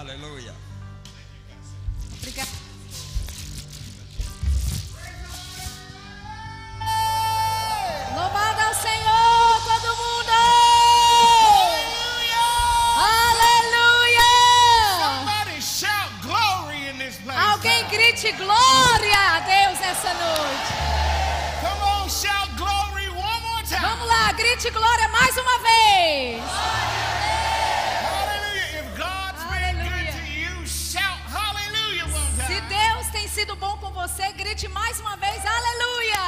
Aleluia. Obrigada. Louvado ao Senhor, todo mundo! Aleluia! Somebody shout glory in this place. Alguém grite glória a Deus nessa noite. Come on, shout glory one more time. Vamos lá, grite glória mais uma vez. Você, grite mais uma vez, aleluia!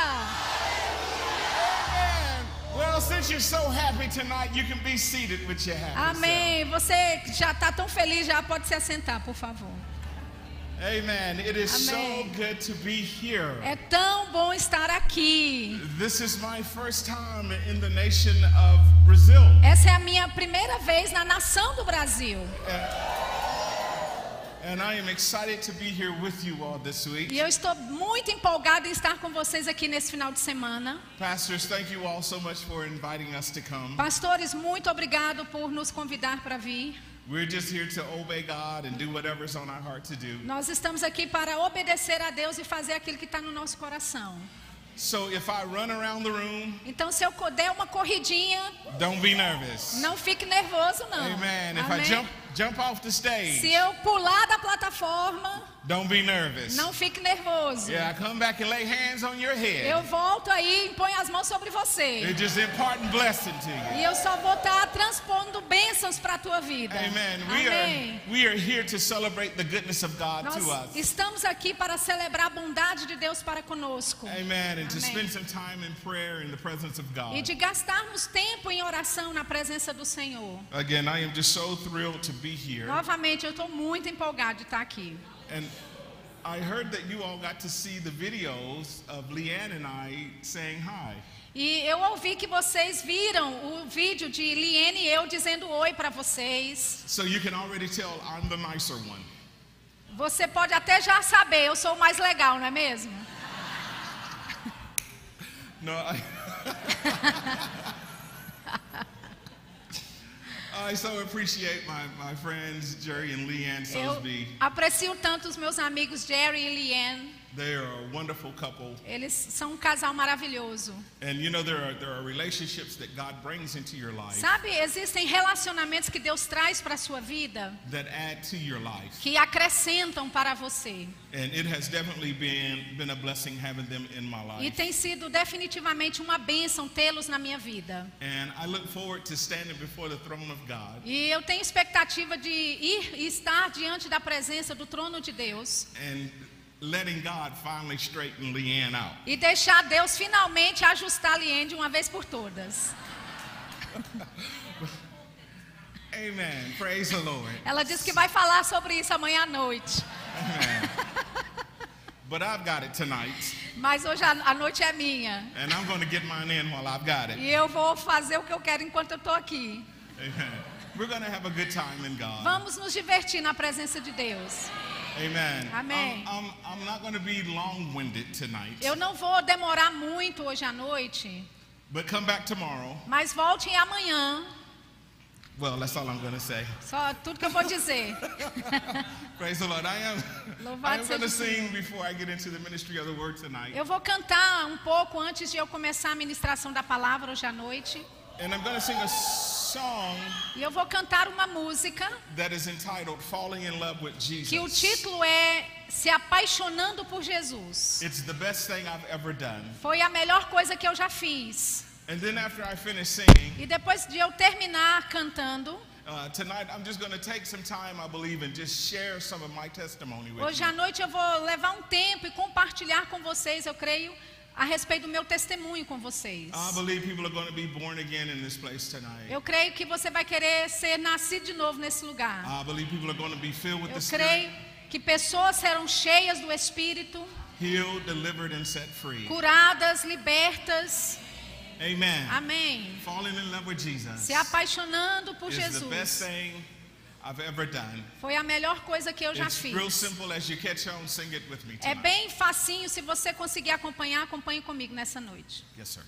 Amém. Você já está tão feliz, já pode se assentar, por favor. Amen. It is Amém. so good to be here. É tão bom estar aqui. This is my first time in the nation of Brazil. Essa é a minha primeira vez na nação do Brasil. And I am excited to be here with you all this E week. eu estou muito empolgada em estar com vocês aqui nesse final de semana. Pastors, thank you all so much for inviting us to come. Pastores, muito obrigado por nos convidar para vir. We're just here to obey God and do whatever's on our heart to do. Nós estamos aqui para obedecer a Deus e fazer aquilo que está no nosso coração. So if I run around the room, Então, se eu der uma corridinha, don't be nervous. não fique nervoso, não. Amen. If I Amém? jump jump off the Se stage, eu pular da plataforma, don't be nervous. não fique nervoso. Yeah, I come back and lay hands on your Eu head. volto aí e ponho as mãos sobre você. It's just imparting blessing to you. E eu só vou estar transpondo bênçãos para a tua vida. Amen. We Amém. are we are here to celebrate the goodness of God Nós to us. estamos aqui para celebrar a bondade de Deus para conosco. Amen. And to spend some time in prayer in the presence of God. E de gastarmos tempo em oração na presença do Senhor. Again, I am just so thrilled to be here. Novamente, eu estou muito empolgado de estar aqui. And I heard that you all got to see the videos of Leanne and I saying hi. E eu ouvi que vocês viram o vídeo de Liene e eu dizendo oi para vocês. So you can already tell I'm the nicer one. Você pode até já saber, eu sou o mais legal, não é mesmo? No, I, I so appreciate my, my friends Jerry and Leanne Eu aprecio tanto os meus amigos Jerry e Liane. They are a wonderful couple. Eles são um casal maravilhoso. And you know, there are, there are relationships that God brings into your life Sabe, existem relacionamentos que Deus traz para a sua vida that add to your life. que acrescentam para você. And it has definitely been, been a blessing having them in my E life. tem sido definitivamente uma bênção tê-los na minha vida. And I look forward to standing before the throne of God E eu tenho expectativa de ir e estar diante da presença do trono de Deus and letting God finally straighten Leanne out. e deixar Deus finalmente ajustar a Liane de uma vez por todas. Amen. Praise the Lord. Ela disse que vai falar sobre isso amanhã à noite. But I've got it tonight, Mas hoje a, a noite é minha. and I'm going to get mine in while I've got it. E eu vou fazer o que eu quero enquanto eu estou aqui. Amen. We're going to have a good time in God. Vamos nos divertir na presença de Deus. Amen. Amen. I'm, I'm, I'm not going to be long-winded tonight, Eu não vou demorar muito hoje à noite, but come back tomorrow. mas voltem amanhã. Well, that's all I'm going to say. Só tudo que eu vou dizer. Praise the Lord. I am, Louvado I am going to sing before I get into the ministry of the word tonight. Eu vou cantar um pouco antes de eu começar a ministração da palavra hoje à noite. And I'm going to sing a song E eu vou cantar uma música that is entitled Falling in Love with que o Jesus. título é Se Apaixonando por Jesus. It's the best thing I've ever done. Foi a melhor coisa que eu já fiz. And then after I finish singing, E depois de eu terminar cantando, uh, hoje à noite eu vou levar um tempo e compartilhar com vocês, eu creio, a respeito do meu testemunho com vocês. I believe people are going to be born again in this place tonight. Eu creio que você vai querer ser nascido de novo nesse lugar. I believe people are going to be filled with Eu the creio Spirit, que pessoas serão cheias do Espírito, healed, delivered, and set free. curadas, libertas. Amen. Amém. Falling in love with Jesus Se apaixonando por Jesus. Thing I've ever done. Foi a melhor coisa que eu já It's real fiz. simple as you catch on, sing it with me É bem facinho, se você conseguir acompanhar, acompanhe comigo nessa noite. Yes, sir.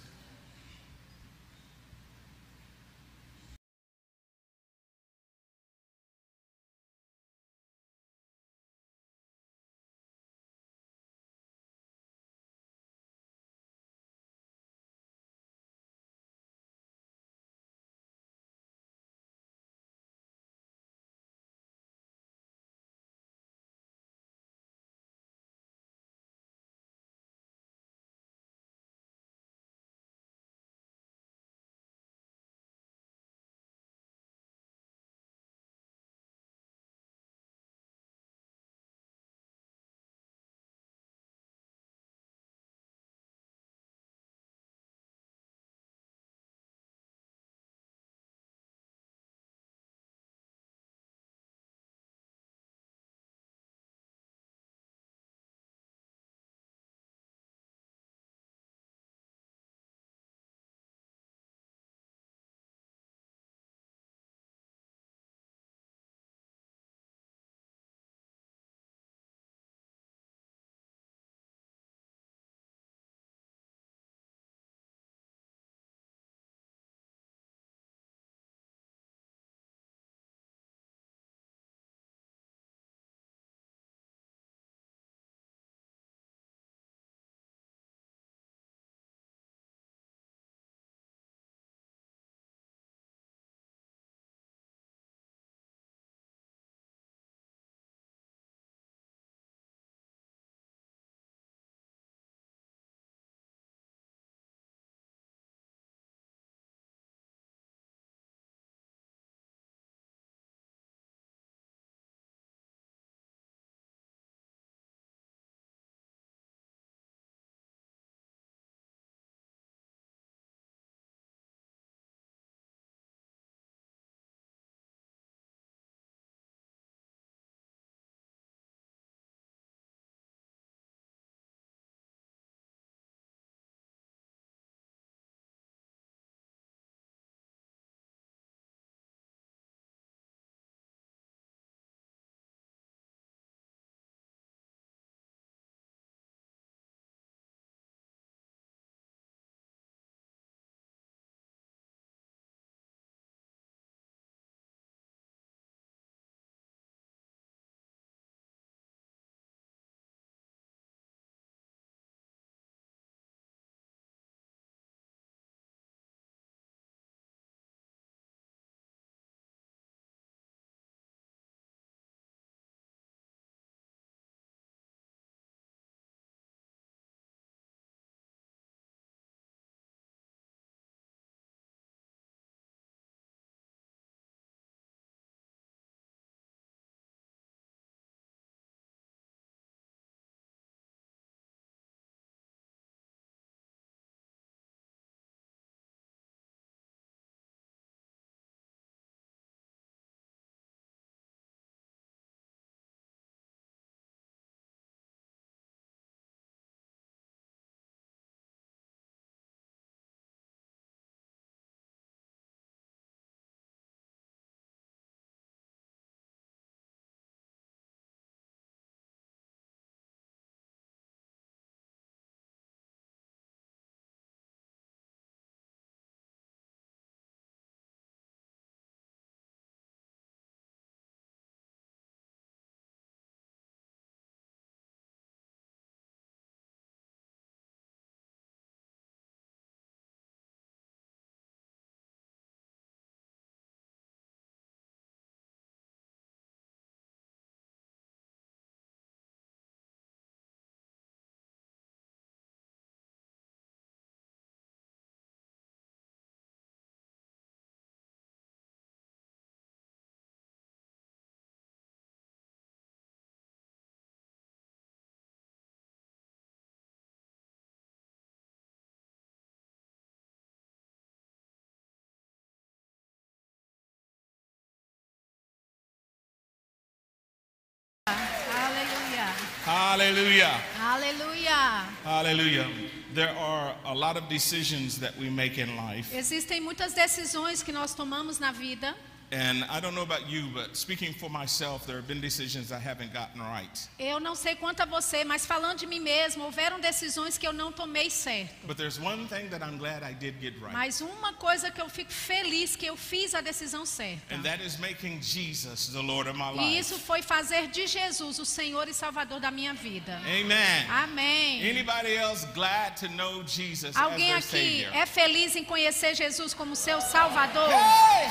Hallelujah. Aleluia. Hallelujah. There are a lot of decisions that we make in life. Existem muitas decisões que nós tomamos na vida. And I don't know about you, but speaking for myself, there have been decisions I haven't gotten right. Eu não sei quanto a você, mas falando de mim mesmo, houveram decisões que eu não tomei certo. But there's one thing that I'm glad I did get right. Mas uma coisa que eu fico feliz que eu fiz a decisão certa. And that is making Jesus the Lord of my E life. isso foi fazer de Jesus o Senhor e Salvador da minha vida. Amen. Amém. Anybody else glad to know Jesus Alguém as their aqui Savior? é feliz em conhecer Jesus como seu Salvador? Hey,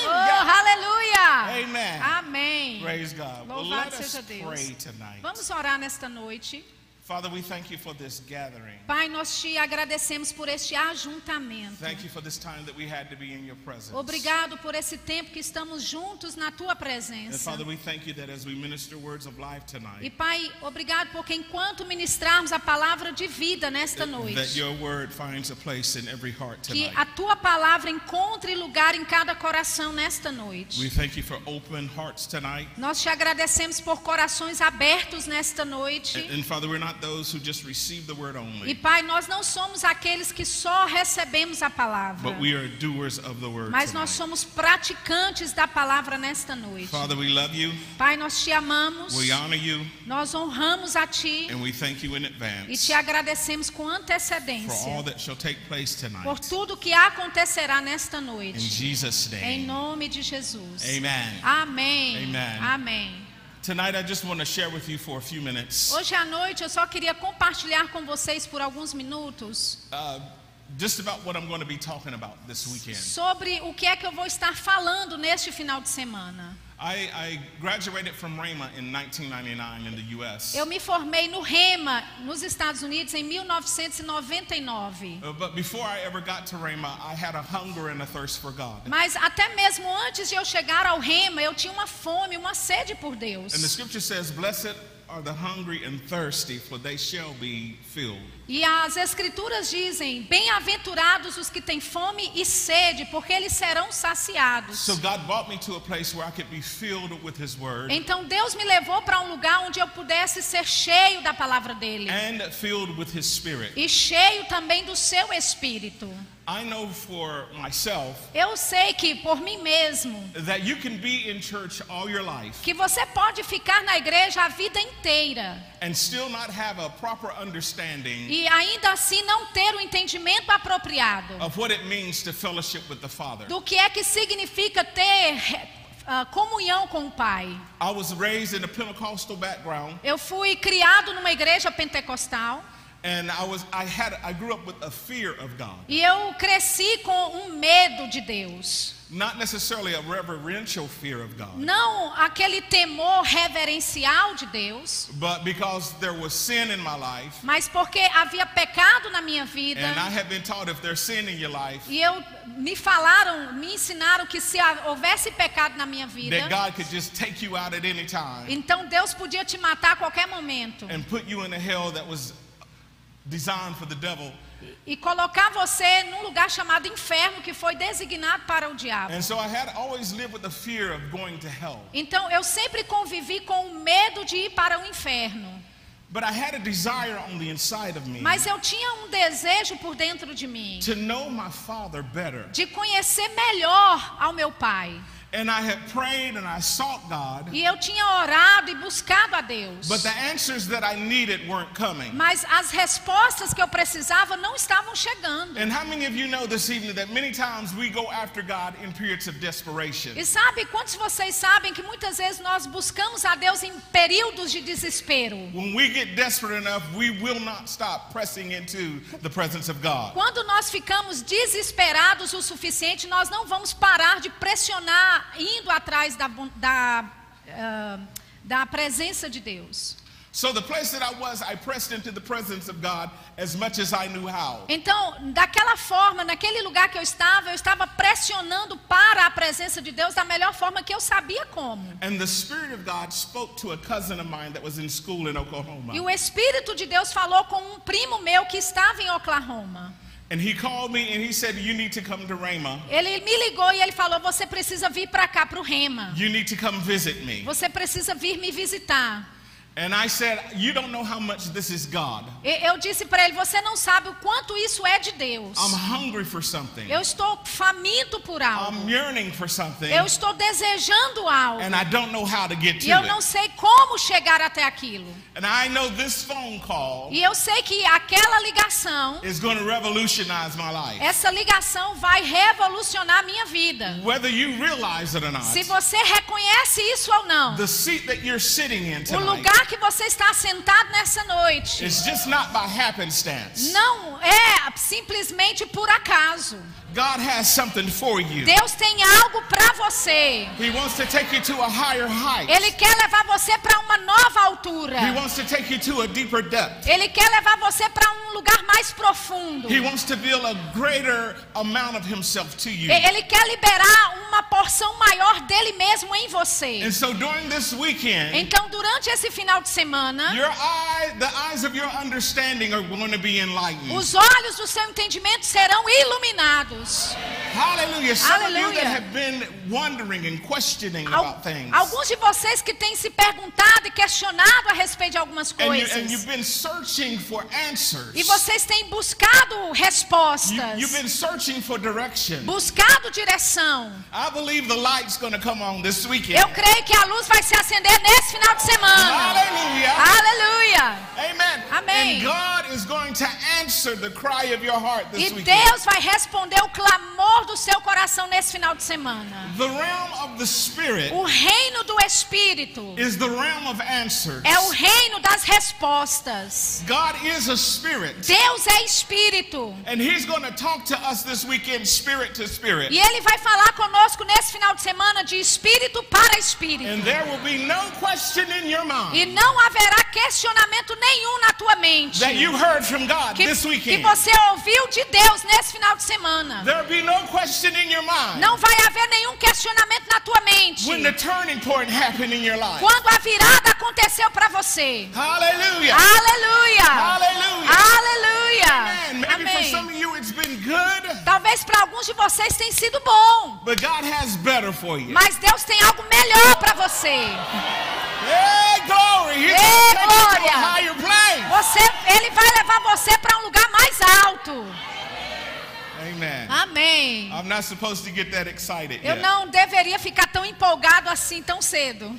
Oh, hallelujah! aleluia! Amen. Amém. Praise God. Well, Louvado us seja Deus. Vamos orar nesta noite. Father, we thank you for this gathering. Pai, nós te agradecemos por este ajuntamento. Thank you for this time that we had to be in your presence. Obrigado por esse tempo que estamos juntos na tua And presença. Father, we thank you that as we minister words of life E tonight, Pai, obrigado porque enquanto ministrarmos a palavra de vida nesta that noite, your word finds a place in every heart que tonight. a tua palavra encontre lugar em cada coração nesta We noite. thank you for open hearts tonight. Nós te agradecemos por corações abertos nesta noite. And, and Father, we're not those who just receive the word E Pai, nós não somos aqueles que só recebemos a palavra, but we are doers of the word mas nós somos praticantes da palavra nesta noite. Father, we love you, Pai, nós te amamos, we honor you, nós honramos a Ti and we thank you in e te agradecemos com for all antecedência that shall take place por tonight. tudo que acontecerá nesta In noite. Em name. nome de Jesus. Amen. Amém. Amen. Amém. Tonight, I just want to share with you for a few minutes Hoje à noite eu só queria compartilhar com vocês por alguns minutos uh, just about what I'm going to be talking about this weekend. sobre o que é que eu vou estar falando neste final de semana. I, I graduated from Rhema in 1999 in the U.S. Eu me formei no Rema, nos Estados Unidos, em 1999. Uh, But before I ever got to Rhema, I had a hunger and a thirst for God. Mas até mesmo antes de eu chegar ao Rema, eu tinha uma fome, uma sede por Deus. And the scripture says, Blessed are the hungry and thirsty, for they shall be filled. E as escrituras dizem: Bem-aventurados os que têm fome e sede, porque eles serão saciados. Então Deus me levou para um lugar onde eu pudesse ser cheio da palavra dele and filled with His Spirit. e cheio também do seu espírito. I know for myself Eu sei que por mim mesmo that you can be in church all your life que você pode ficar na igreja a vida inteira and still not have a proper understanding e ainda assim não ter o entendimento apropriado of what it means to fellowship with the Father. do que é que significa ter ah, comunhão com o Pai. I was raised in a Pentecostal background Eu fui criado numa igreja pentecostal and I was I had I grew up with a fear of God. e eu cresci com um medo de Deus. Not necessarily a reverential fear of God, Não aquele temor reverencial de Deus, but because there was sin in my life mas porque havia pecado na minha vida. and I have been taught if there's sin in your life E eu me falaram, me ensinaram que se houvesse pecado na minha vida, that God could just take you out at any time então Deus podia te matar a qualquer momento and put you in a hell that was designed for the devil. e colocar você num lugar chamado inferno que foi designado para o diabo. So. Então eu sempre convivi com o medo de ir para o inferno. But I had a desire on the inside of me Mas eu tinha um desejo por dentro de mim to know my father better. de conhecer melhor ao meu pai. And I had prayed and I sought God, E eu tinha orado e buscado a Deus. but the answers that I needed weren't coming. Mas as respostas que eu precisava não estavam chegando. And how many of you know this evening that many times we go after God in periods of desperation? E sabe quantos de vocês sabem que muitas vezes nós buscamos a Deus em períodos de desespero? When we get desperate enough, we will not stop pressing into the presence of God. Quando nós ficamos desesperados o suficiente, nós não vamos parar de pressionar indo atrás da, da, ah, da presença de Deus. So the place that I was, I pressed into the presence of God as much as I knew how. Então, daquela forma, naquele lugar que eu estava, eu estava pressionando para a presença de Deus da melhor forma que eu sabia como. And the Spirit of God spoke to a cousin of mine that was in school in Oklahoma. E o Espírito de Deus falou com um primo meu que estava em Oklahoma. And he called me and he said, You need to come to Rhema. Ele me ligou e ele falou: Você precisa vir para cá, para o Rema. You need to come visit me. Você precisa vir me visitar. And I said, You don't know how much this is God. E- Eu disse para ele: Você não sabe o quanto isso é de Deus. I'm hungry for something. Eu estou faminto por algo. I'm yearning for something. Eu estou desejando algo. And I don't know how to get E eu não sei como chegar até aquilo. And I know this phone call E eu sei que aquela ligação, is going to revolutionize my life. essa ligação vai revolucionar minha vida. Whether you realize it or not, Se você reconhece isso ou não. the seat that you're sitting in O lugar que você está sentado nessa noite is just not by happenstance. não é simplesmente por acaso. God has something for you. Deus tem algo para você. He wants to take you to a higher height. Ele quer levar você para uma nova altura. He wants to take you to a deeper depth. Ele quer levar você para um lugar mais profundo. He wants to reveal a greater amount of himself to you. Ele quer liberar uma porção maior dele mesmo em você. And so during this weekend, Então, durante esse final de semana, your eye, the eyes of your understanding are going to be enlightened. os olhos do seu entendimento serão iluminados. Hallelujah. Some of you Hallelujah. that have been wondering and questioning Al- about things. Alguns de vocês que têm se perguntado e questionado a respeito de algumas And, you, coisas. and you've been searching for answers. E vocês têm buscado respostas. you've been searching for direction. Buscado direção. I believe the light's going to come on this weekend. Eu creio que a luz vai se acender nesse final de semana. Hallelujah. Aleluia. Amen. Amém. And God is going to answer the cry of your heart this E. Deus vai responder o clamor do seu coração nesse final de semana. The realm of the Spirit O reino do Espírito is the realm of answers. é o reino das respostas. God is a spirit. Deus é Espírito. And He's going to talk to us this weekend, spirit to spirit. E Ele vai falar conosco nesse final de semana de espírito para espírito. And there will be no question in your E mind não haverá questionamento nenhum na tua mente. that you heard from God Que, this que weekend. você ouviu de Deus nesse final de semana. There will be no question in your mind Não vai haver nenhum questionamento na tua mente. when the turning point happened in your life. Quando a virada aconteceu para você. Aleluia! Aleluia! Amém. good, Talvez para alguns de vocês tenha sido bom, but God has better for you. mas Deus tem algo melhor para você. Hey, glory! Hey, glória. Você, ele vai levar você para um lugar mais alto. Amen. Amém. I'm not supposed to get that excited Eu yet. não deveria ficar tão empolgado assim tão cedo.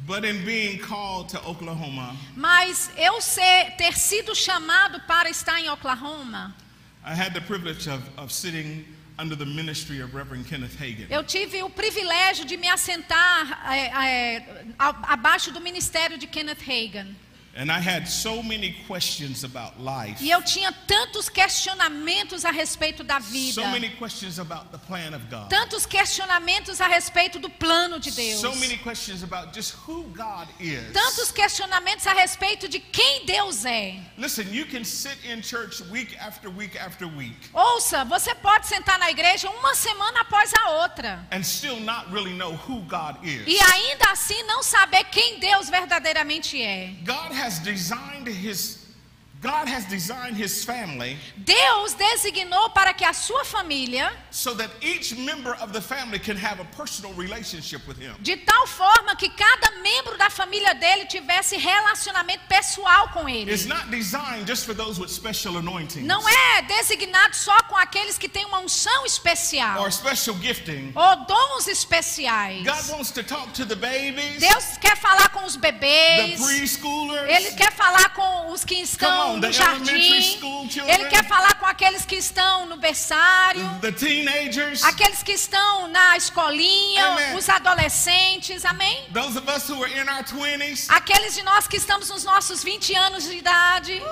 But in being called to Oklahoma, Mas eu ser, ter sido chamado para estar em Oklahoma, I had the privilege of, of sitting under the ministry of Reverend Kenneth Hagin. eu tive o privilégio de me assentar é, é, abaixo do ministério de Kenneth Hagin. And I had so many questions about life. E eu tinha tantos questionamentos a respeito da vida. So many questions about the plan of God. Tantos questionamentos a respeito do plano de Deus. So many questions about just who God is. Tantos questionamentos a respeito de quem Deus é. Listen, you can sit in church week after week after week Ouça, você pode sentar na igreja uma semana após a outra. and still not really know who God is. E ainda assim não saber quem Deus verdadeiramente é. God has designed his God has designed his family Deus designou para que a sua família, so that each member of the family can have a personal relationship with him. de tal forma que cada membro da família dele tivesse relacionamento pessoal com ele. It's not designed just for those with special anointings Não é designado só com aqueles que têm uma unção especial or special gifting. ou dons especiais. God wants to talk to the babies, Deus quer falar com os the bebês. preschoolers, Ele quer falar com os que estão No jardim. Ele quer falar com aqueles que estão no berçário. Aqueles que estão na escolinha, Amen. os adolescentes, amém? those of us who are in our 20s. Aqueles de nós que estamos nos nossos 20 anos de idade.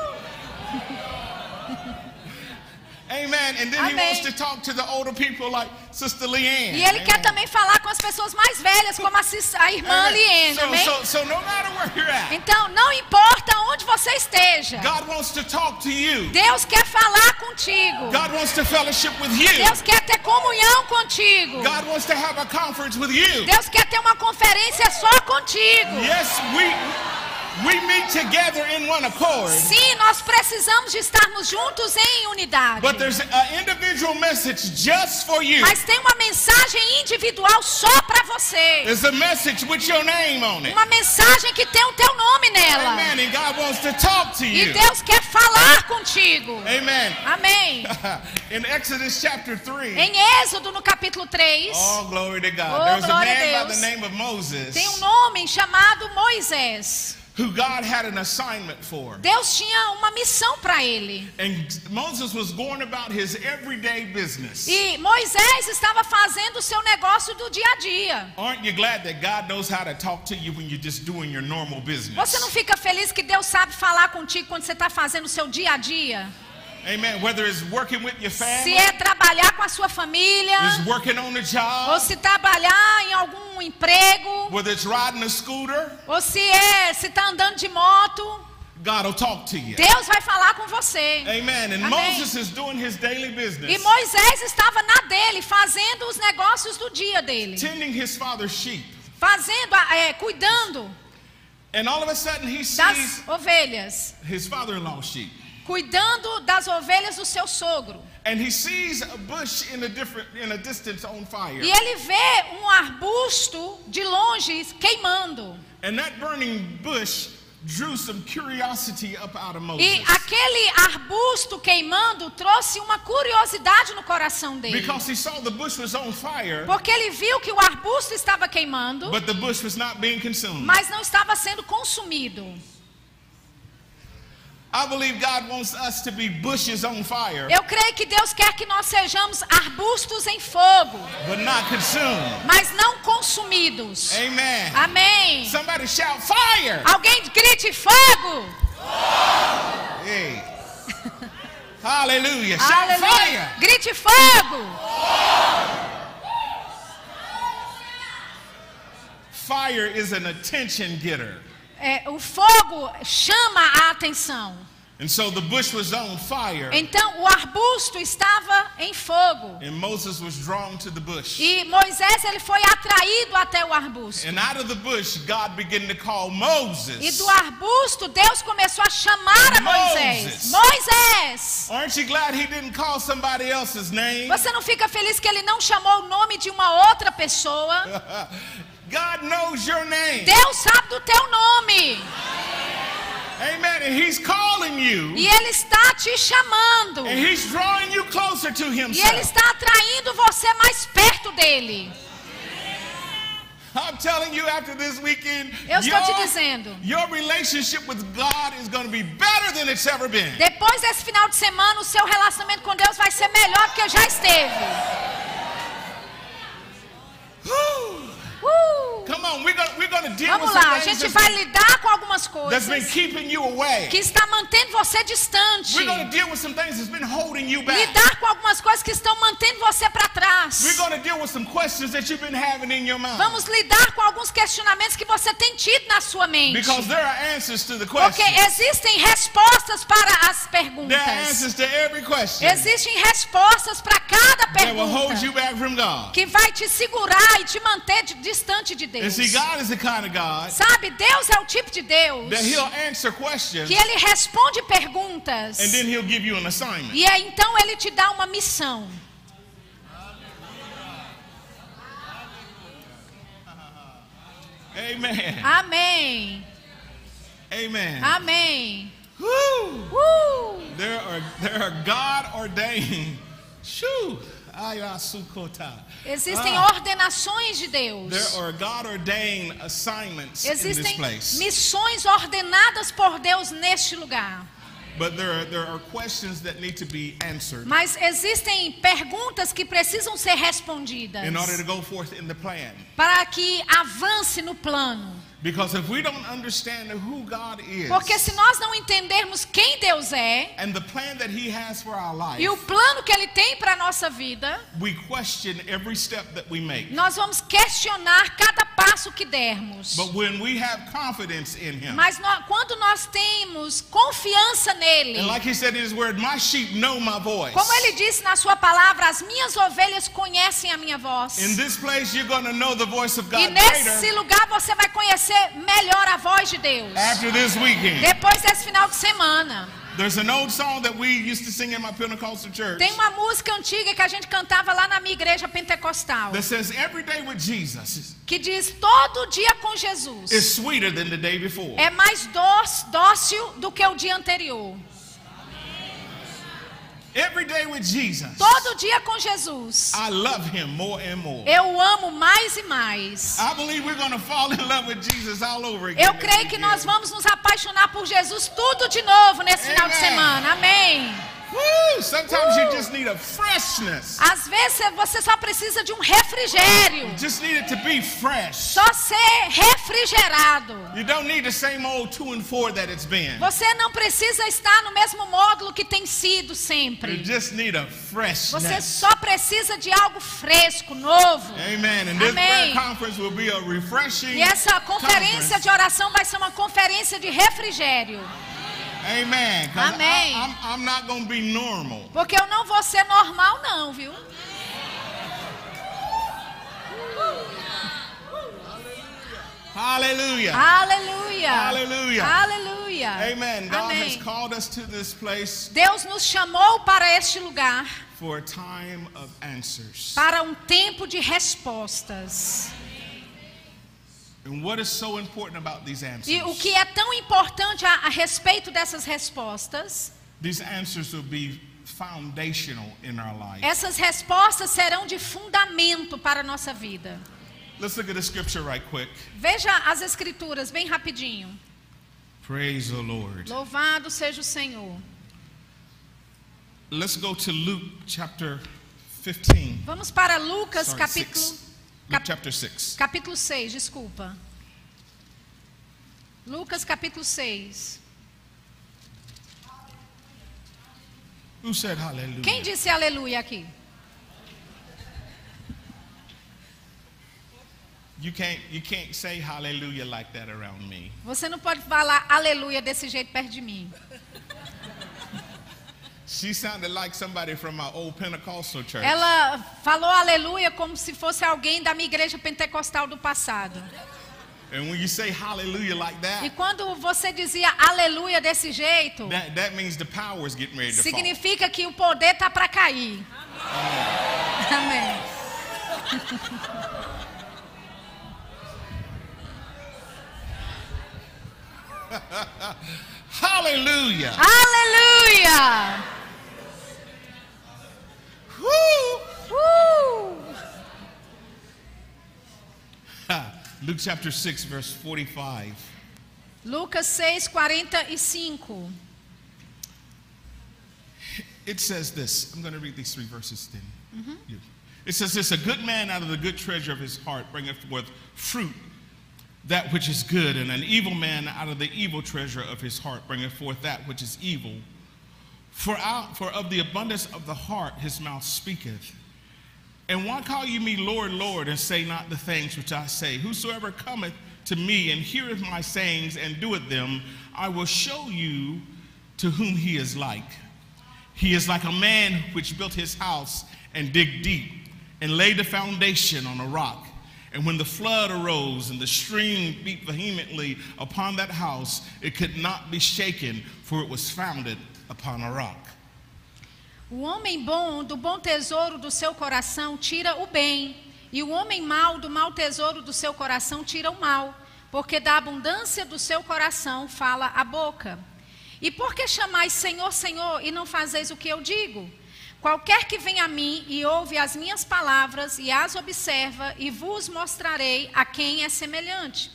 Amen. And then he Amém. wants to talk to the older people like Sister Leanne. E ele quer Amen. também falar com as pessoas mais velhas, como a, a irmã So, amém? so, so no matter where you're at, Então, não importa onde você esteja, God wants to talk to you. Deus quer falar contigo. God wants to fellowship with you. Deus quer ter comunhão contigo. God wants to have a conference with you. Deus quer ter uma conferência só contigo. Yes, we we meet together in one accord. Sim, nós precisamos de estarmos juntos em unidade. But there's an individual message just for you. Mas tem uma mensagem individual só para você. There's a message with your name on it. Uma mensagem que tem o teu nome nela. Amen. And God wants to talk to E. Deus quer falar contigo. Amen. Amém. In Exodus chapter 3. Em Êxodo, no capítulo 3, Oh, glory to God. Oh, a man by the name of Moses tem um homem chamado Moisés. Who God had an assignment for. Deus tinha uma missão para ele. And Moses was going about his everyday business. E Moisés estava fazendo o seu negócio do dia a dia. Aren't you glad that God knows how to talk to you when you're just doing your normal business? Você não fica feliz que Deus sabe falar contigo quando você está fazendo o seu dia a dia? Amen. Whether it's working with your Se family, é trabalhar com a sua família, working on the ou job, se trabalhar em algum emprego, whether it's riding a scooter, ou se é se está andando de moto, God will talk to you. Deus vai falar com você. Amen. And Amém. Moses is doing his daily E business, Moisés estava na dele, fazendo os negócios do dia dele, tending his father's sheep. fazendo, é, cuidando And all of a sudden he das sees ovelhas, his father-in-law's sheep. Cuidando das ovelhas do seu sogro. And he sees a bush in a different in a distance on fire. E ele vê um arbusto de longe queimando. And that burning bush drew some curiosity up out of Moses. E aquele arbusto queimando trouxe uma curiosidade no coração dele. Because he saw the bush was on fire, Porque ele viu que o arbusto estava queimando, but the bush was not being consumed. mas não estava sendo consumido. I believe God wants us to be bushes on fire, Eu creio que Deus quer que nós sejamos arbustos em fogo, but not consumed. mas não consumidos. Amen. Amém. Somebody shout fire. Alguém grite fogo. Hey. Hallelujah. Shout Aleluia. fire. Grite fogo. Fire is an attention getter. É, o fogo chama a atenção. And so the bush was on fire, Então o arbusto estava em fogo. and Moses was drawn to the bush. E Moisés ele foi atraído até o arbusto. And out of the bush, God began to call Moses. E do arbusto Deus começou a chamar a Moses. Moisés. Moisés! Aren't you glad he didn't call somebody else's name? Você não fica feliz que ele não chamou o nome de uma outra pessoa? God knows your name. Deus sabe do teu nome. Amen. And he's calling you. E ele está te chamando. And he's drawing you closer to E ele himself. está atraindo você mais perto dele. I'm telling you after this weekend, Eu estou te your, dizendo. your relationship with God is going to be better than it's ever been. Depois desse final de semana, o seu relacionamento com Deus vai ser melhor do que já esteve. Uh! Come on, we're going we're gonna deal Vamos with some lá, a things gente that's vai been, lidar com algumas coisas keeping you away. que está mantendo você distante. We're going to deal with some things that's been holding you back. Lidar com algumas coisas que estão mantendo você para trás. We're going to deal with some questions that you've been having in your mind. Vamos lidar com alguns questionamentos que você tem tido na sua mente. Because there are answers to the Porque questions. existem respostas para as There are perguntas. answers to every question Existem respostas para cada that will hold you pergunta back from God. que vai te segurar e te manter distante de And Deus. see, God is the kind of God Sabe, Deus é o tipo de Deus that He'll answer questions que ele responde perguntas and then He'll give you an assignment. e aí, então ele te dá uma missão. Amen. Amém. Amen. Amém. Woo. Uh! There are there are God ordained. Existem Ah. ordenações de Deus. There are God ordained assignments in this Existem missões ordenadas por Deus neste lugar. But there are, there are questions that need to be answered Mas existem perguntas que precisam ser respondidas in order to go forth in the plan. para que avance no plano. Because if we don't understand who God is Porque se nós não entendermos quem Deus é and the plan that He has for our life, e o plano que Ele tem para a nossa vida, we question every step that we make. nós vamos questionar cada passo que dermos. But when we have confidence in Him, Mas nó- quando nós temos confiança nele, and like He said in His Word, my sheep know my voice. como ele disse na sua palavra, as minhas ovelhas conhecem a minha voz. In this place, you're going to know the voice of E God nesse greater lugar você vai conhecer melhor a voz de Deus. after this weekend. Depois desse final de semana. There's an old song that we used to sing in my Pentecostal church Tem uma música antiga que a gente cantava lá na minha igreja pentecostal. that says, Every day with Jesus Que diz: todo dia com Jesus is sweeter than the day before. é mais dócil do que o dia anterior. Every day with Jesus, Todo dia com Jesus. I love Him more and more. Eu amo mais e mais. I believe we're going to fall in love with Jesus all over again. Eu creio que nós vamos nos apaixonar por Jesus tudo de novo nesse final de Amen. semana. Amém. Woo! Sometimes you just need a freshness. Às vezes você só precisa de um refrigério. Just need it to be fresh. Só ser refrigerado. You don't need the same old two and four that it's been. Você não precisa estar no mesmo módulo que tem sido You sempre. just need a Você freshness. só precisa de algo fresco, novo. Amen. And this Amém. conference will be a refreshing E essa conferência conference. de oração vai ser uma conferência de refrigério. Amen. Amém. I, am I'm not to be normal. Porque eu não vou ser normal, não, viu? Hallelujah. Aleluia. Aleluia. Aleluia. Amen. God has Amém. called us to this place Deus nos chamou para este lugar for a time of answers. para um tempo de respostas. E o que é tão importante a, a respeito dessas respostas? These answers will be foundational in our life. Essas respostas serão de fundamento para a nossa vida. Let's look at the scripture right quick. Veja as escrituras bem rapidinho. Praise the Lord. Louvado seja o Senhor. Let's go to Luke chapter 15. Vamos para Lucas capítulo 6 cap- chapter 6. capítulo 6, desculpa. Lucas capítulo 6. Who said hallelujah? Quem disse aleluia aqui? You can't you can't say hallelujah like that around me. Você não pode falar aleluia desse jeito perto de mim. She sounded like somebody from my old Pentecostal church. Ela falou aleluia como se fosse alguém da minha igreja pentecostal do passado. And when you say hallelujah like E that, quando você dizia aleluia desse jeito, that, that means the power is getting ready to fall. significa que o poder tá para cair. Amém. Hallelujah. Aleluia! Luke chapter 6 verse 45. Lucas 6, 45. It says this. I'm going to read these three verses then. You- It says this A good man out of the good treasure of his heart bringeth forth fruit, that which is good, and an evil man out of the evil treasure of his heart bringeth forth that which is evil. For, out, for of the abundance of the heart his mouth speaketh. And why call you me Lord, Lord, and say not the things which I say? Whosoever cometh to me and heareth my sayings and doeth them, I will show you to whom he is like. He is like a man which built his house and digged deep and laid the foundation on a rock. And when the flood arose and the stream beat vehemently upon that house, it could not be shaken, for it was founded upon a rock. O homem bom do bom tesouro do seu coração tira o bem, e o homem mau do mau tesouro do seu coração tira o mal, porque da abundância do seu coração fala a boca. E por que chamais Senhor, Senhor, e não fazeis o que eu digo? Qualquer que venha a mim e ouve as minhas palavras e as observa, e vos mostrarei a quem é semelhante.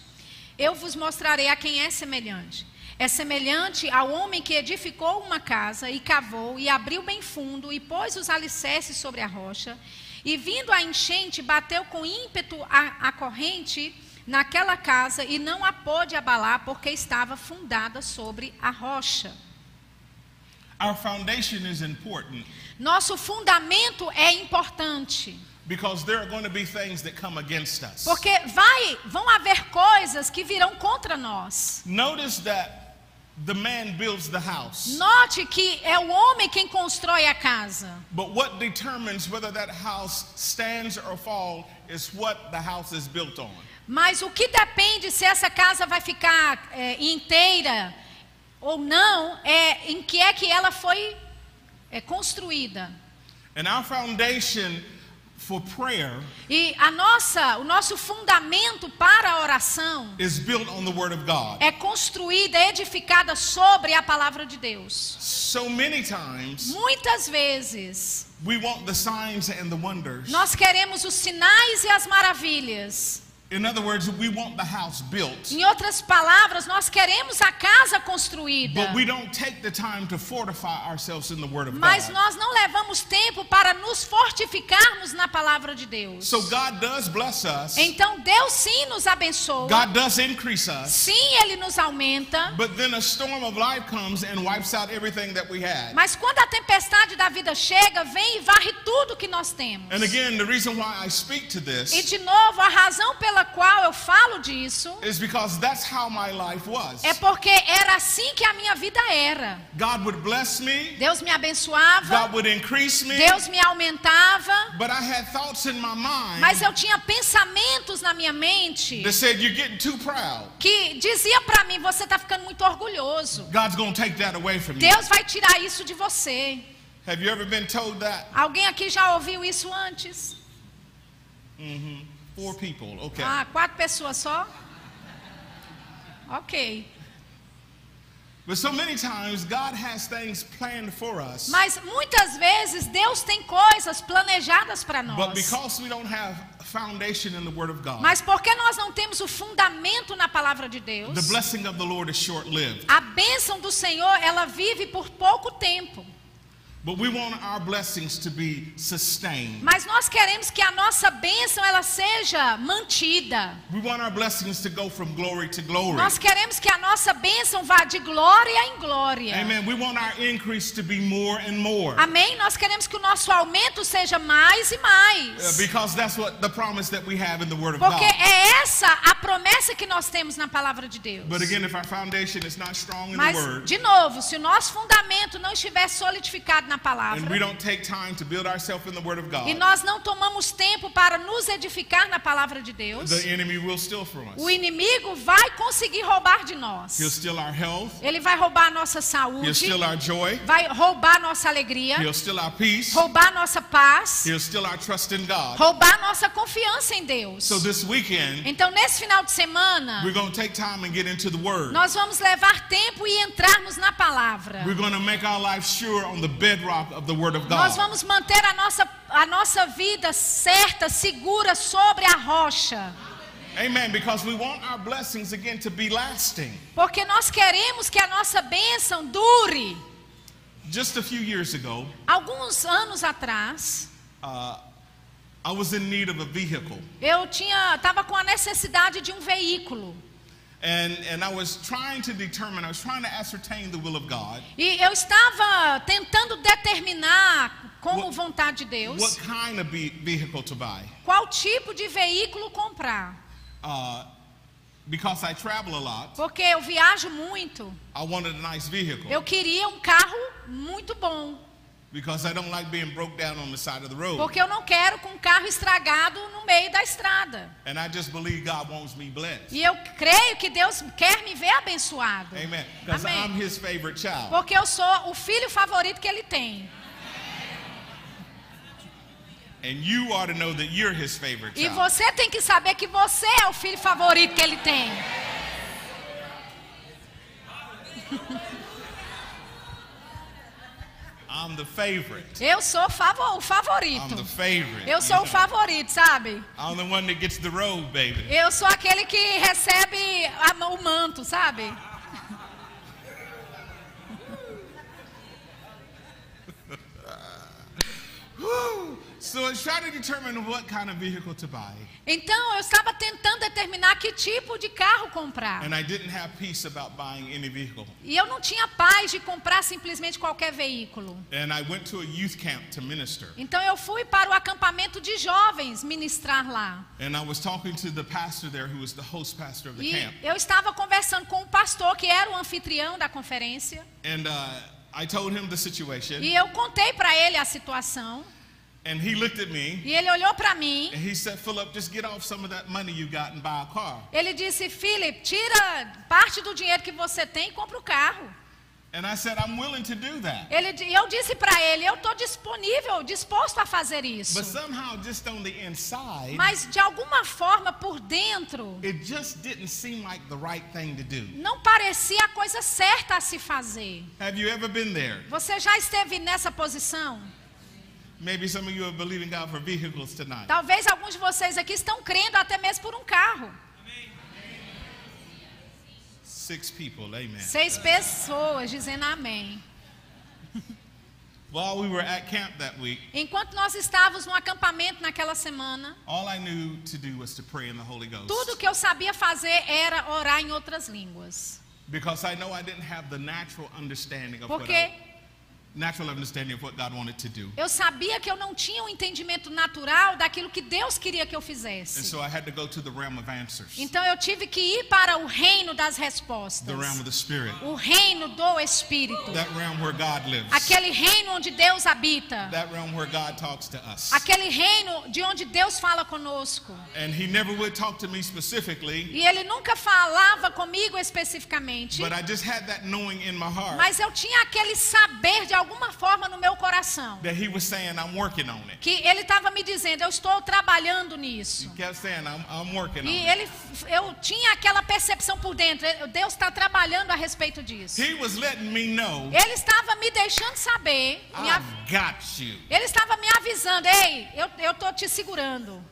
Eu vos mostrarei a quem é semelhante. É semelhante ao homem que edificou uma casa e cavou e abriu bem fundo e pôs os alicerces sobre a rocha. E vindo a enchente, bateu com ímpeto a, a corrente naquela casa e não a pôde abalar porque estava fundada sobre a rocha. Our foundation is important, Nosso fundamento é importante, Because there are going to be things that come against us. Porque vai, vão haver coisas que virão contra nós. Notice that the man builds the house. Note que é o homem quem constrói a casa. But what determines whether that house stands or falls is what the house is built on. Mas o que depende se essa casa vai ficar é, inteira ou não é em que é que ela foi é, construída. And our foundation for prayer E a nossa, o nosso fundamento para a oração is built on the Word of God. é construída, edificada sobre a palavra de Deus. So many times Muitas vezes we want the signs and the wonders. nós queremos os sinais e as maravilhas. In other words, we want the house built. Em outras palavras, nós queremos a casa construída. But we don't take the time to fortify ourselves in the Word of Mas God. nós não levamos tempo para nos fortificarmos na palavra de Deus. So God does bless us. Então Deus sim nos abençoa. God does increase us. Sim, ele nos aumenta. But then a storm of life comes and wipes out everything that we had. Mas quando a tempestade da vida chega, vem e varre tudo que nós temos. And again, the reason why I speak to E this de novo, a razão pela qual eu falo disso is because that's how my life was. é porque era assim que a minha vida era. God would bless me, Deus me abençoava, God would increase me, Deus me aumentava, but I had thoughts in my mas mind eu tinha pensamentos na minha mente said, You're getting too proud. que dizia para mim, você está ficando muito orgulhoso. God's going to take that away from you. Deus vai tirar isso de você. Have you ever been told that? Alguém aqui já ouviu isso antes? Four people, okay. Ah, quatro pessoas só? Ok. But so many times, God has things planned for us. Mas muitas vezes Deus tem coisas planejadas para But nós. because we don't have foundation in the Word of God, Mas porque nós não temos o fundamento na palavra de Deus, the blessing of the Lord is short lived. a bênção do Senhor, ela vive por pouco tempo. Mas nós queremos que a nossa bênção ela seja mantida. We want our blessings to go from glory to glory. Nós queremos que a nossa bênção vá de glória em glória. Amen. We want our increase to be more and more. Amém? Nós queremos que o nosso aumento seja mais e mais. Because that's what the promise that we have in the Word of Porque God. é essa a promessa que nós temos na palavra de Deus. But again, if our foundation is not strong in the Mas, Word, de novo, se o nosso fundamento não estiver solidificado na and we palavra, don't take time to build ourselves in the Word of e nós não tomamos tempo para nos edificar na palavra de Deus, the enemy will steal from us. o inimigo vai conseguir roubar de nós. He'll steal our health. Ele vai roubar a nossa He'll saúde, steal our joy. vai roubar a nossa alegria, He'll steal our peace. roubar a nossa paz, He'll steal our trust in God. roubar a nossa confiança em Deus. So this weekend, Então, nesse final de semana, we're going to take time and get into the Word. nós vamos levar tempo e entrarmos na palavra. We're going to make our life sure on the bedrock of the Word of Nós God. vamos manter a nossa, a nossa vida certa, segura sobre a rocha. Amen. Because we want our blessings again to be lasting. Porque nós queremos que a nossa bênção dure. Just a few years ago, Alguns anos atrás, uh, I was in need of a vehicle. eu tinha, estava com a necessidade de um veículo. And, and I was trying to determine, I was trying to ascertain the will of God. E eu estava tentando determinar, como What- vontade de Deus, What kind of ve- vehicle to buy? qual tipo de veículo comprar. Uh, because I travel a lot, Porque eu viajo muito. I wanted a nice vehicle. Eu queria um carro muito bom. Because I don't like being broke down on the side of the road. Porque eu não quero com um carro estragado no meio da estrada. And I just believe God wants me blessed. E eu creio que Deus quer me ver abençoado. Amen. Because Amém. I'm His favorite child. Porque eu sou o filho favorito que ele tem. And you ought to know that you're His favorite E você tem que saber que você é o filho favorito que ele tem. I'm the favorite. Eu sou favo- o I'm favorito. the favorite. Eu sou o favorito, sabe? I'm the one that gets the robe, baby. Eu sou aquele que recebe a o manto, sabe? So I was trying to determine what kind of vehicle to buy. Então eu estava tentando determinar que tipo de carro comprar. And I didn't have peace about buying any vehicle. E eu não tinha paz de comprar simplesmente qualquer veículo. And I went to a youth camp to minister. Então eu fui para o acampamento de jovens ministrar lá. And I was talking to the pastor there who was the host pastor of the E camp. eu estava conversando com o pastor que era o anfitrião da conferência. And uh, I told him the situation. E eu contei para ele a situação. And he looked at me E ele olhou para mim. and he said, Philip, just get off some of that money you got and buy a car. Ele disse: Philip, tira parte do dinheiro que você tem e compra o carro. And I said, I'm willing to do that. Ele, eu disse para ele: eu estou disponível, disposto a fazer isso. But somehow, just on the inside, Mas de alguma forma por dentro it just didn't seem like the right thing to do. não parecia a coisa certa a se fazer. Have you ever been there? Você já esteve nessa posição? Maybe some of you are believing God for vehicles tonight. Talvez alguns de vocês aqui estão crendo até mesmo por um carro. Six people, amen. Seis pessoas dizendo amém. While we were at camp that week, Enquanto nós estávamos no acampamento naquela semana, tudo que eu sabia fazer era orar em outras línguas. Because I know I didn't have the natural understanding of what Porque eu sabia que eu não tinha um entendimento natural daquilo que Deus queria que eu fizesse. so I had to go to the realm of answers. Então eu tive que ir para o reino das respostas. The realm of the spirit. O reino do Espírito. That realm where God lives. Aquele reino onde Deus habita. Aquele reino de onde Deus fala conosco. And he never would talk to me specifically, E ele nunca falava comigo especificamente. but I just had that knowing in my heart Mas eu tinha aquele saber de alguma forma no meu coração. that he was saying, I'm working on it. Que ele estava me dizendo, eu estou trabalhando nisso. He kept saying, I'm, I'm working on E it. ele, eu tinha aquela percepção por dentro. Deus está trabalhando a respeito disso. He was letting me know, Ele estava me deixando saber. me av-. Ele estava me avisando, ei, eu, tô te segurando.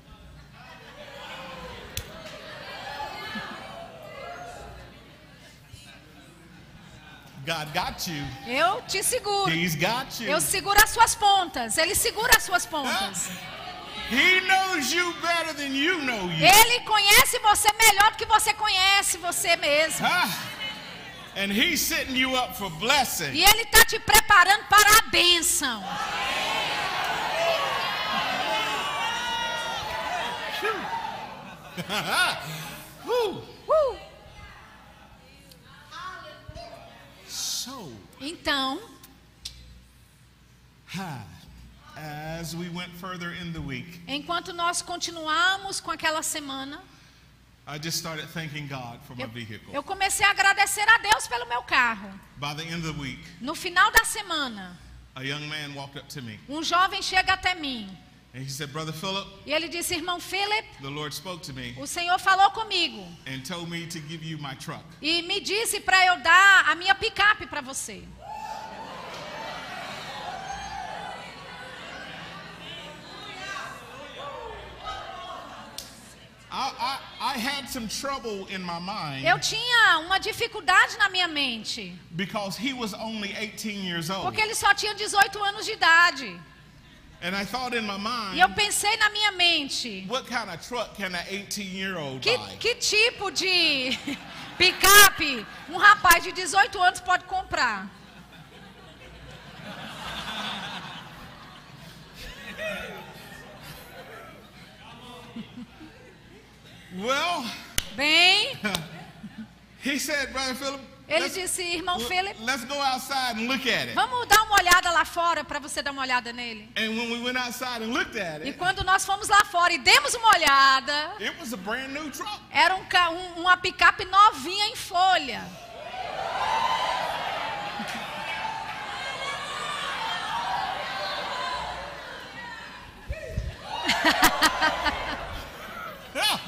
God got you. Eu te seguro. He's got you. Eu seguro as suas pontas. Ele segura as suas pontas. He knows you better than you know you. Ele conhece você melhor do que você conhece você mesmo. Ah, and he's setting you up for blessing. E ele está te preparando para a bênção. Whew. Uh! So, Então, as we went further in the week, enquanto nós continuamos com aquela semana, I just started thanking God for my eu, vehicle. eu comecei a agradecer a Deus pelo meu carro. By the end of the week, No final da semana, a young man walked up to me um jovem chega até mim he said, Brother Philip, e ele disse: Irmão Philip, the Lord spoke to me o Senhor falou comigo and told me to give you my truck. e me disse para eu dar a minha picape para você. I, I, I had some trouble in my mind Eu tinha uma dificuldade na minha mente, because he was only 18 years old. porque ele só tinha 18 anos de idade. E eu pensei na minha mente: what kind of truck can an 18 year old que, que tipo de picape um rapaz de 18 anos pode comprar? Well, Bem, he said, Brother Philip, ele let's, disse: Irmão Philip, let's go outside and look at it. vamos dar uma olhada lá fora para você dar uma olhada nele. And when we went outside and looked at E it, quando nós fomos lá fora e demos uma olhada, it was a brand new truck. era um, um- uma picape novinha em folha. Yeah.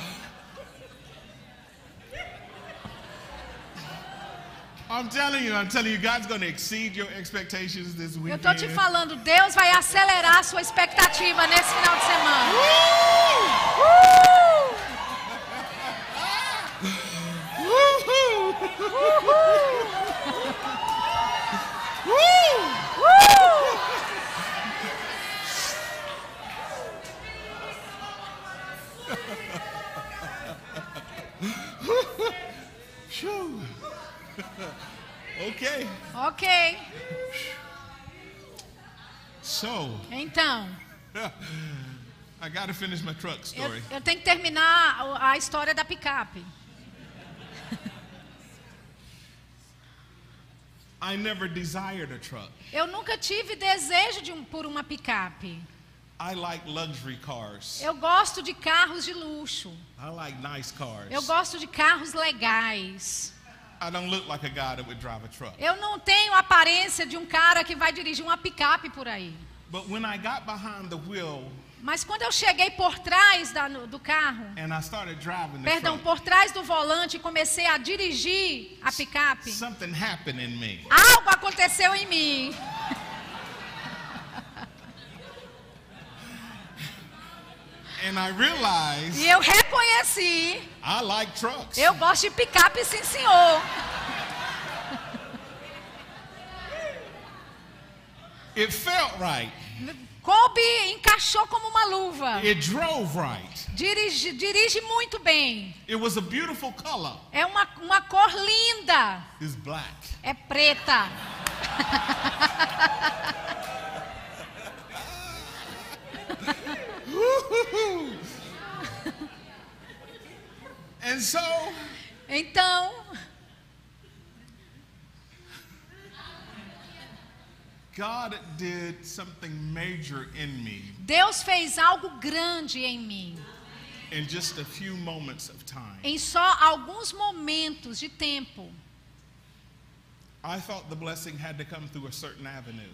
I'm telling you, I'm telling you, God's going to exceed your expectations this Eu weekend. tô te falando, Deus vai acelerar a sua expectativa nesse final de semana. Woo-hoo! Okay. Ok. So, Então, I got to finish my truck eu, story. eu tenho que terminar a história da picape. I never desired a truck. Eu nunca tive desejo de um, por uma picape. I like luxury cars. Eu gosto de carros de luxo. I like nice cars. Eu gosto de carros legais. Eu não tenho a aparência de um cara que vai dirigir uma picape por aí. But when I got behind the wheel Mas quando eu cheguei por trás da- do carro, and I started driving the perdão, truck, por trás do volante e comecei a dirigir a picape, something happened in me. algo aconteceu em mim. And I realized E eu reconheci, I like trucks. eu gosto de picape, sim senhor. It felt right. Coube, encaixou como uma luva. It drove right. Dirige, dirige muito bem. It was a beautiful color. É uma, uma cor linda. It's black. É preta. And so Então, God did something major in me Deus fez algo grande em mim. in just a few moments of time. Em só alguns momentos de tempo. I thought the blessing had to come through a certain avenue.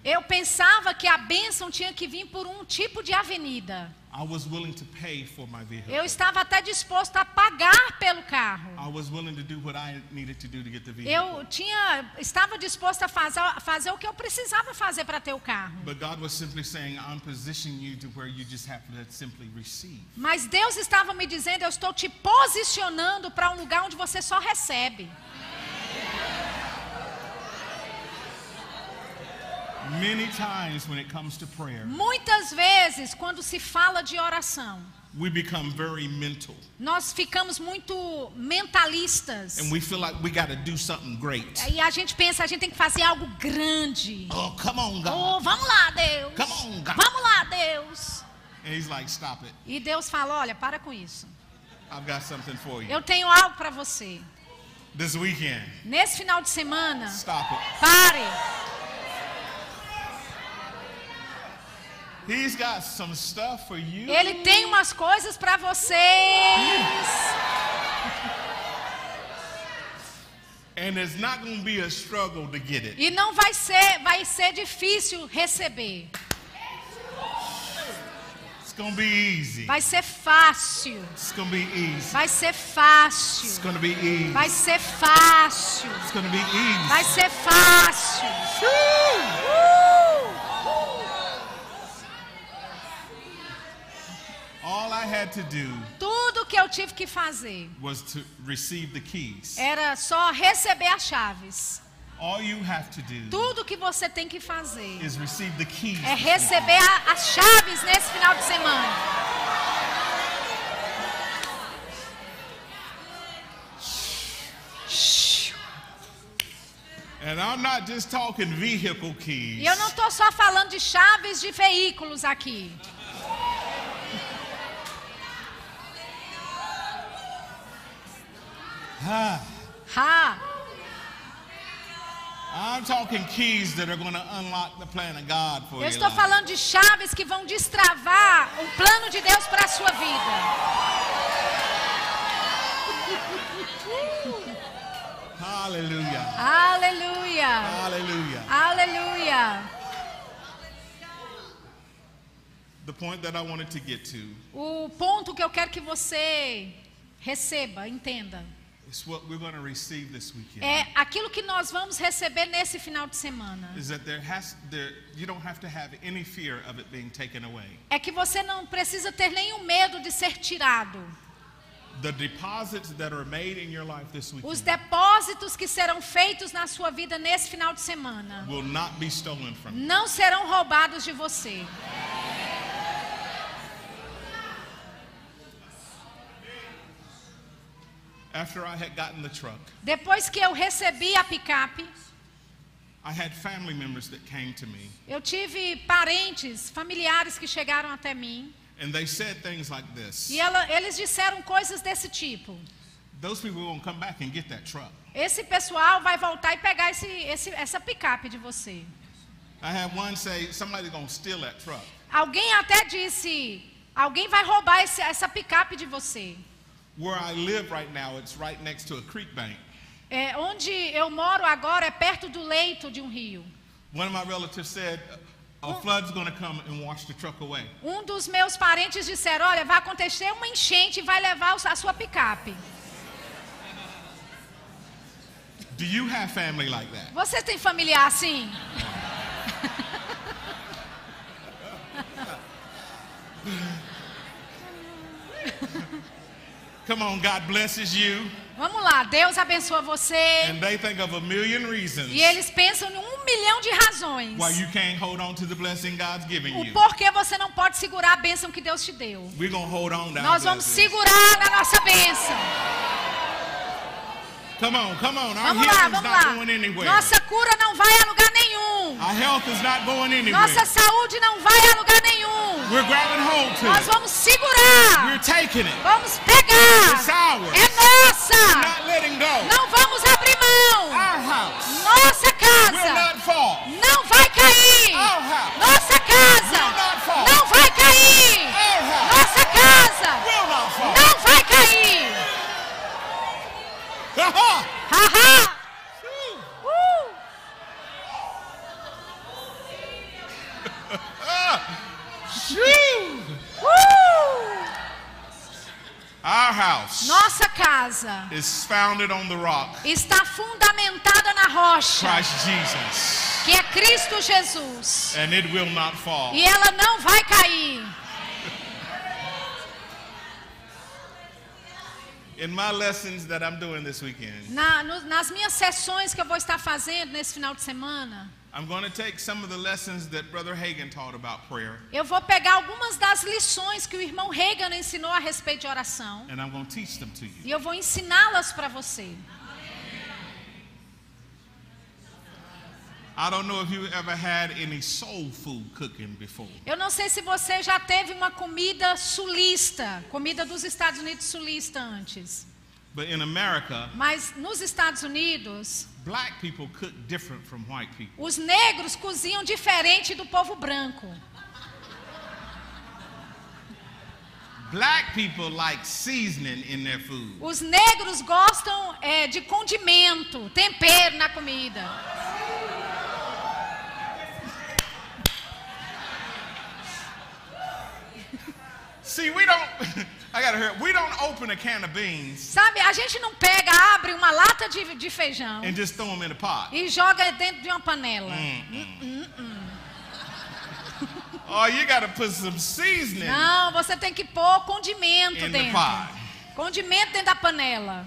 Eu pensava que a bênção tinha que vir por um tipo de avenida. I was willing to pay for my vehicle. Eu estava até disposto a pagar pelo carro. I was willing to do what I needed to do to get the vehicle. Eu tinha, estava disposto a fazer, fazer o que eu precisava fazer para ter o carro. But God was simply saying, I'm positioning you to where you just have to simply receive. Mas Deus estava me dizendo, eu estou te posicionando para um lugar onde você só recebe. Many times when it comes to prayer, Muitas vezes, quando se fala de oração, we become very mental nós ficamos muito mentalistas. and we feel like we do something great. E a gente pensa, a gente tem que fazer algo grande. Oh, come on, Oh, God. vamos lá, Deus. Come on, God. Vamos lá, Deus. And He's like, stop it. E Deus fala: olha, para com isso. I've got something for you. Eu tenho algo para você. This weekend, Nesse final de semana, stop it. pare. He's got some stuff for you. Ele tem umas coisas para vocês. And it's not going to be a struggle to get it. E não vai ser, vai ser difícil receber. It's going to be easy. Vai ser fácil. It's going to be easy. Vai ser It's fácil. going to be easy. Vai ser fácil. It's going to be easy. Vai ser fácil. All I had to do Tudo que eu tive que fazer was to receive the keys. era só receber as chaves. All you have to do Tudo que você tem que fazer is receive the keys. é receber a- as chaves nesse final de semana. And I'm not just talking vehicle keys. E eu não estou só falando de chaves de veículos aqui. Ha! I'm talking keys that are going to unlock the plan of God for Eu estou falando de chaves que vão destravar o plano de Deus para a sua vida. Hallelujah. Aleluia! Hallelujah. Aleluia! The point that I wanted to get to O ponto que eu quero que você receba, entenda, é aquilo que nós vamos receber nesse final de semana. is that there has there you don't have to have any fear of it being taken away. É que você não precisa ter nenhum medo de ser tirado. Os depósitos que serão feitos na sua vida nesse final de semana não serão roubados de você. After I had gotten the truck, Depois que eu recebi a picape, I had family members that came to me eu tive parentes, familiares que chegaram até mim. and they said things like this. E ela- eles disseram coisas desse tipo. Those people to come back and get that truck. Esse pessoal vai voltar e pegar esse, esse- essa picape de você. I had one say, somebody's to steal that truck. Alguém até disse: alguém vai roubar esse- essa picape de você. Where I live right now, it's right next to a creek bank. É, onde eu moro agora é perto do leito de um rio. One of my relatives said, a flood's going to come and wash the truck away. Um dos meus parentes disseram: olha, vai acontecer uma enchente e vai levar a sua picape. Do you have family like that? Você tem familiar assim? Come on, God blesses you, Vamos lá, Deus abençoa você. and they think of a million reasons E eles pensam em um milhão de razões. why you can't hold on to the blessing God's giving O you. porquê você não pode segurar a bênção que Deus te deu. We're to hold on to our Nós vamos blessings. segurar na nossa bênção. Come on, come on. Our Vamos lá, vamos not lá. going anywhere. Nossa cura não vai a lugar nenhum. Our health is not going anywhere. Nossa saúde não vai a lugar nenhum. We're grabbing hold to Nós vamos segurar. We're taking it. Vamos pegar. It's ours. É nossa. Not letting go. Não vamos abrir mão. Our house Nossa will casa not fall. não vai cair. Our house Nossa casa will not fall. não vai cair. Our house Nossa casa will not fall. não vai cair. Ha-ha. Our house Nossa casa is founded on the rock, está fundamentada na rocha, Christ Jesus, que é Cristo Jesus. and it will not fall. E ela não vai cair. In my lessons that I'm doing this weekend, Na- no- nas minhas sessões que eu vou estar fazendo nesse final de semana, I'm going to take some of the lessons that Brother Hagan taught about prayer, eu vou pegar algumas das lições que o irmão Reagan ensinou a respeito de oração and I'm going to teach them to you. e eu vou ensiná-las para você. I don't know if you ever had any soul food cooking before. Eu não sei se você já teve uma comida sulista, comida dos Estados Unidos sulista antes, But in America, mas nos Estados Unidos, black people cook different from white people. os negros cozinham diferente do povo branco. Black people like seasoning in their food. Os negros gostam é, de condimento, tempero na comida. See, we don't, I gotta hear, we don't open a can of beans Sabe, a gente não pega, abre uma lata de, de feijão and just throw them in a pot. e joga dentro de uma panela. Oh, you gotta put some seasoning Não, você tem que pôr condimento in the dentro. pot. Condimento dentro da panela.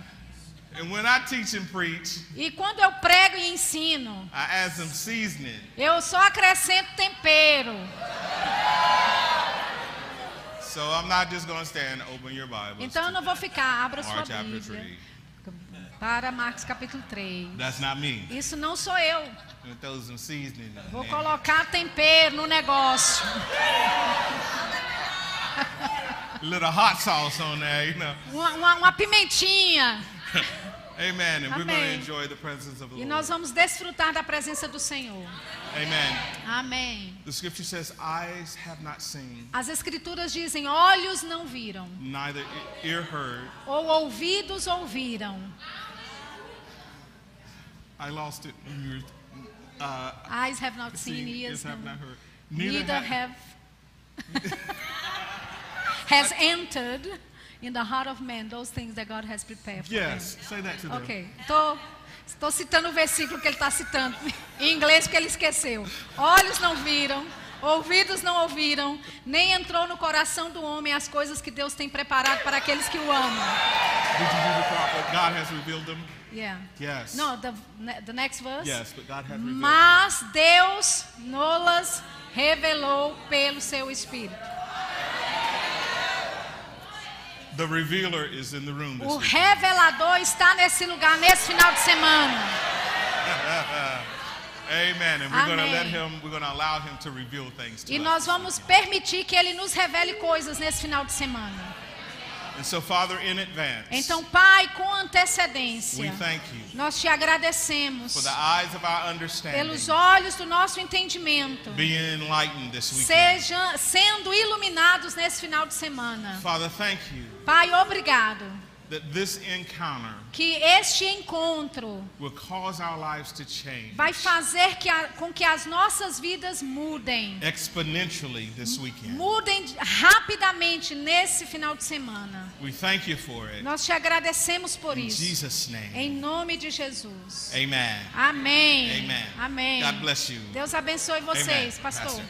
And when I teach and preach, E quando eu prego e ensino, I add some seasoning. eu só acrescento tempero. So I'm not just gonna stand, open your Bibles. Então eu não vou ficar, abra sua Mark Bíblia 3. para Marcos capítulo 3. That's not me. Isso não sou eu. Vou colocar tempero no negócio. A little hot sauce on there, you know. Uma, uma- uma pimentinha. Amen. And we're going to Amém. enjoy the presence of the E Lord. nós vamos desfrutar da presença do Senhor. Amen. Amém. The scripture says, Eyes have not seen, As escrituras dizem: olhos não viram, neither ear heard. ou ouvidos ouviram. I lost it were. Uh, Eyes have not seen, ears have not heard. neither ha- have has entered in the heart of man those things that God has prepared for Yes, say that to them. them. Ok, tô, estou citando o versículo que ele está citando em inglês porque ele esqueceu. Olhos não viram, ouvidos não ouviram, nem entrou no coração do homem as coisas que Deus tem preparado para aqueles que o amam. Did you do the part that God has revealed them? Yeah. Yes. No, the, the next verse. Yes, but God has revealed. Mas Deus nolas revelou pelo seu Espírito. The revealer is in the room this O week. revelador está nesse lugar nesse final de semana. Amen. And we're going to Amém. let him, we're going to allow him to reveal things to E us. nós vamos permitir que ele nos revele coisas nesse final de semana. And so, Father, in advance, Então, Pai, com we antecedência, thank you nós te agradecemos for the eyes of our understanding pelos olhos do nosso entendimento, seja, sendo iluminados nesse final de semana. Father, thank you Pai, obrigado que este encontro will cause our lives to change vai fazer que a- com que as nossas vidas mudem. exponentially this weekend. Mudem rapidamente nesse final de semana. We thank you for it. Nós te agradecemos por In isso. Jesus' name. Em nome de Jesus. Amen. Amém. Amen. Amém. God bless you. Deus abençoe vocês, Amen. Pastor.